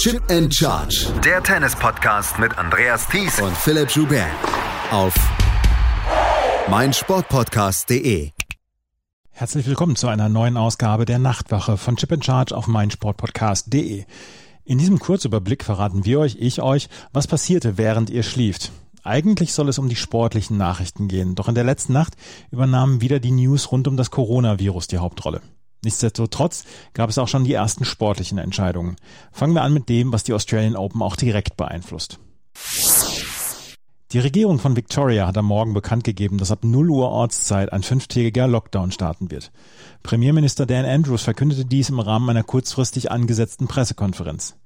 Chip and Charge. Der Tennis-Podcast mit Andreas Thies und Philipp Joubert. Auf meinsportpodcast.de. Herzlich willkommen zu einer neuen Ausgabe der Nachtwache von Chip and Charge auf meinsportpodcast.de. In diesem Kurzüberblick verraten wir euch, ich euch, was passierte, während ihr schlieft. Eigentlich soll es um die sportlichen Nachrichten gehen, doch in der letzten Nacht übernahmen wieder die News rund um das Coronavirus die Hauptrolle. Nichtsdestotrotz gab es auch schon die ersten sportlichen Entscheidungen. Fangen wir an mit dem, was die Australian Open auch direkt beeinflusst. Die Regierung von Victoria hat am Morgen bekannt gegeben, dass ab 0 Uhr Ortszeit ein fünftägiger Lockdown starten wird. Premierminister Dan Andrews verkündete dies im Rahmen einer kurzfristig angesetzten Pressekonferenz.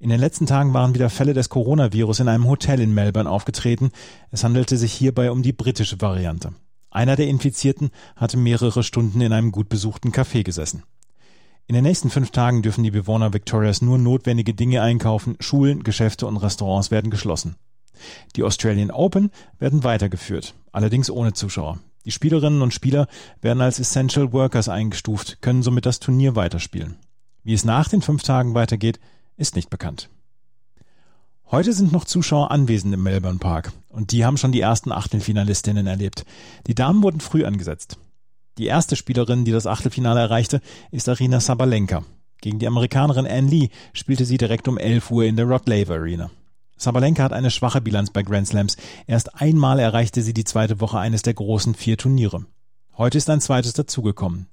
In den letzten Tagen waren wieder Fälle des Coronavirus in einem Hotel in Melbourne aufgetreten. Es handelte sich hierbei um die britische Variante. Einer der Infizierten hatte mehrere Stunden in einem gut besuchten Café gesessen. In den nächsten fünf Tagen dürfen die Bewohner Victorias nur notwendige Dinge einkaufen, Schulen, Geschäfte und Restaurants werden geschlossen. Die Australian Open werden weitergeführt, allerdings ohne Zuschauer. Die Spielerinnen und Spieler werden als Essential Workers eingestuft, können somit das Turnier weiterspielen. Wie es nach den fünf Tagen weitergeht, ist nicht bekannt. Heute sind noch Zuschauer anwesend im Melbourne Park und die haben schon die ersten Achtelfinalistinnen erlebt. Die Damen wurden früh angesetzt. Die erste Spielerin, die das Achtelfinale erreichte, ist Arina Sabalenka. Gegen die Amerikanerin Anne Lee spielte sie direkt um 11 Uhr in der Rod Laver Arena. Sabalenka hat eine schwache Bilanz bei Grand Slams. Erst einmal erreichte sie die zweite Woche eines der großen vier Turniere. Heute ist ein zweites dazugekommen.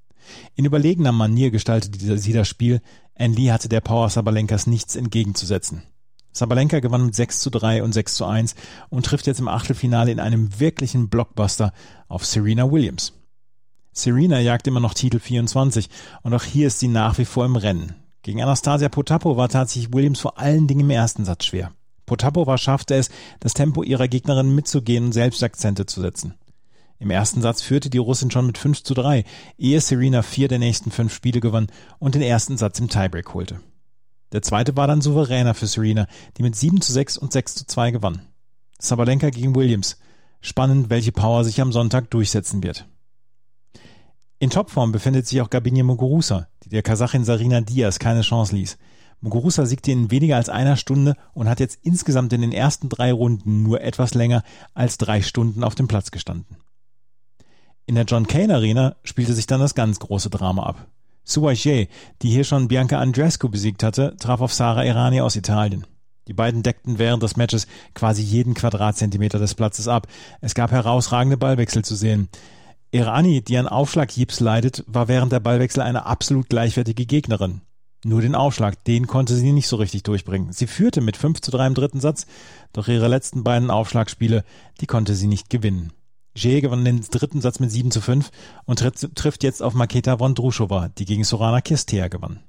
In überlegener Manier gestaltete sie das Spiel. Anne Lee hatte der Power Sabalenkas nichts entgegenzusetzen. Sabalenka gewann mit 6 zu 3 und 6 zu 1 und trifft jetzt im Achtelfinale in einem wirklichen Blockbuster auf Serena Williams. Serena jagt immer noch Titel 24 und auch hier ist sie nach wie vor im Rennen. Gegen Anastasia Potapova tat sich Williams vor allen Dingen im ersten Satz schwer. Potapova schaffte es, das Tempo ihrer Gegnerin mitzugehen und selbst Akzente zu setzen. Im ersten Satz führte die Russin schon mit 5 zu 3, ehe Serena vier der nächsten fünf Spiele gewann und den ersten Satz im Tiebreak holte. Der zweite war dann souveräner für Serena, die mit 7 zu 6 und 6 zu 2 gewann. Sabalenka gegen Williams. Spannend, welche Power sich am Sonntag durchsetzen wird. In Topform befindet sich auch Gabinier Muguruza, die der Kasachin Sarina Diaz keine Chance ließ. Muguruza siegte in weniger als einer Stunde und hat jetzt insgesamt in den ersten drei Runden nur etwas länger als drei Stunden auf dem Platz gestanden. In der John Kane Arena spielte sich dann das ganz große Drama ab. Suaje, die hier schon Bianca Andrescu besiegt hatte, traf auf Sara Irani aus Italien. Die beiden deckten während des Matches quasi jeden Quadratzentimeter des Platzes ab. Es gab herausragende Ballwechsel zu sehen. Irani, die an Aufschlaghiebs leidet, war während der Ballwechsel eine absolut gleichwertige Gegnerin. Nur den Aufschlag, den konnte sie nicht so richtig durchbringen. Sie führte mit 5 zu 3 im dritten Satz, doch ihre letzten beiden Aufschlagspiele, die konnte sie nicht gewinnen. Jay gewann den dritten Satz mit 7 zu 5 und tritt, trifft jetzt auf Maketa Vondrushova, die gegen Sorana Kirstea gewann.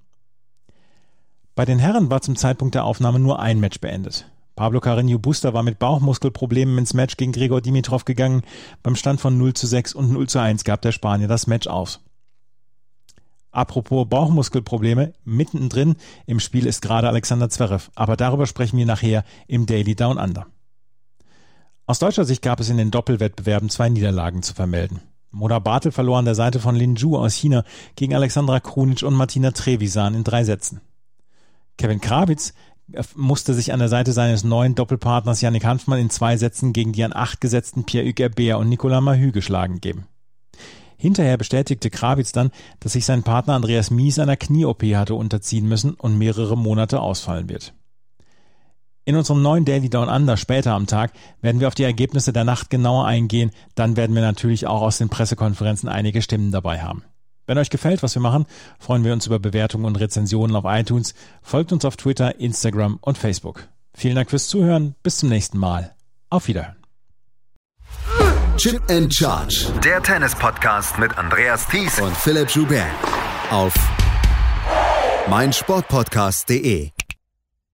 Bei den Herren war zum Zeitpunkt der Aufnahme nur ein Match beendet. Pablo Carreño Busta war mit Bauchmuskelproblemen ins Match gegen Gregor Dimitrov gegangen. Beim Stand von 0 zu 6 und 0 zu 1 gab der Spanier das Match aus. Apropos Bauchmuskelprobleme, mittendrin im Spiel ist gerade Alexander Zverev, aber darüber sprechen wir nachher im Daily Down Under. Aus deutscher Sicht gab es in den Doppelwettbewerben zwei Niederlagen zu vermelden. Mona Bartel verlor an der Seite von Lin Zhu aus China gegen Alexandra Krunic und Martina Trevisan in drei Sätzen. Kevin Krawitz musste sich an der Seite seines neuen Doppelpartners Yannick Hanfmann in zwei Sätzen gegen die an acht gesetzten Pierre-Hugues Herbert und Nicolas Mahü geschlagen geben. Hinterher bestätigte Krawitz dann, dass sich sein Partner Andreas Mies einer Knie-OP hatte unterziehen müssen und mehrere Monate ausfallen wird. In unserem neuen Daily Down Under später am Tag werden wir auf die Ergebnisse der Nacht genauer eingehen. Dann werden wir natürlich auch aus den Pressekonferenzen einige Stimmen dabei haben. Wenn euch gefällt, was wir machen, freuen wir uns über Bewertungen und Rezensionen auf iTunes. Folgt uns auf Twitter, Instagram und Facebook. Vielen Dank fürs Zuhören. Bis zum nächsten Mal. Auf Wiederhören. Chip and Charge. Der Tennis-Podcast mit Andreas Thies und Philipp Joubert. Auf meinsportpodcast.de.